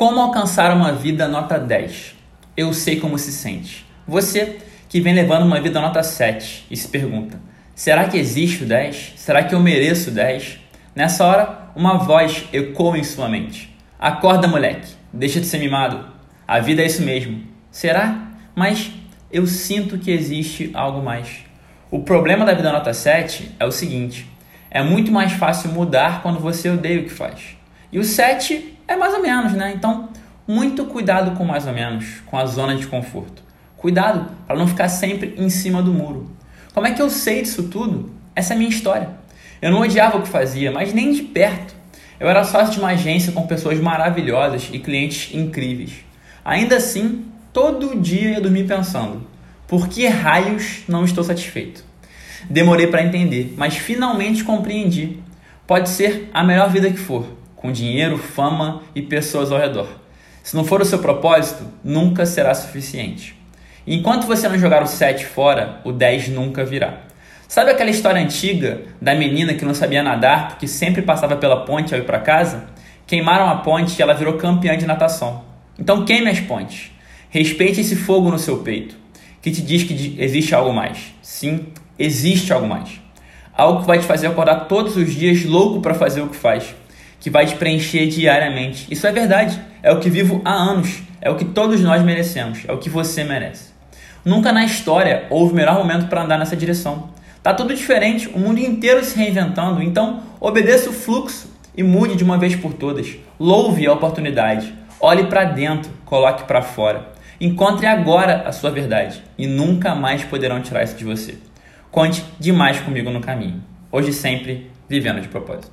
Como alcançar uma vida nota 10? Eu sei como se sente. Você que vem levando uma vida nota 7 e se pergunta: será que existe o 10? Será que eu mereço 10? Nessa hora, uma voz ecoa em sua mente: Acorda, moleque, deixa de ser mimado. A vida é isso mesmo. Será? Mas eu sinto que existe algo mais. O problema da vida nota 7 é o seguinte: é muito mais fácil mudar quando você odeia o que faz. E o 7 é mais ou menos, né? Então, muito cuidado com mais ou menos, com a zona de conforto. Cuidado para não ficar sempre em cima do muro. Como é que eu sei disso tudo? Essa é a minha história. Eu não odiava o que fazia, mas nem de perto. Eu era sócio de uma agência com pessoas maravilhosas e clientes incríveis. Ainda assim, todo dia eu dormi pensando: por que raios não estou satisfeito? Demorei para entender, mas finalmente compreendi. Pode ser a melhor vida que for, com dinheiro, fama e pessoas ao redor. Se não for o seu propósito, nunca será suficiente. enquanto você não jogar o 7 fora, o 10 nunca virá. Sabe aquela história antiga da menina que não sabia nadar porque sempre passava pela ponte ao ir para casa? Queimaram a ponte e ela virou campeã de natação. Então queime as pontes. Respeite esse fogo no seu peito, que te diz que existe algo mais. Sim, existe algo mais. Algo que vai te fazer acordar todos os dias louco para fazer o que faz, que vai te preencher diariamente. Isso é verdade, é o que vivo há anos, é o que todos nós merecemos, é o que você merece. Nunca na história houve melhor momento para andar nessa direção. Tá tudo diferente, o mundo inteiro se reinventando, então obedeça o fluxo e mude de uma vez por todas. Louve a oportunidade, olhe para dentro, coloque para fora. Encontre agora a sua verdade e nunca mais poderão tirar isso de você. Conte demais comigo no caminho. Hoje sempre, vivendo de propósito.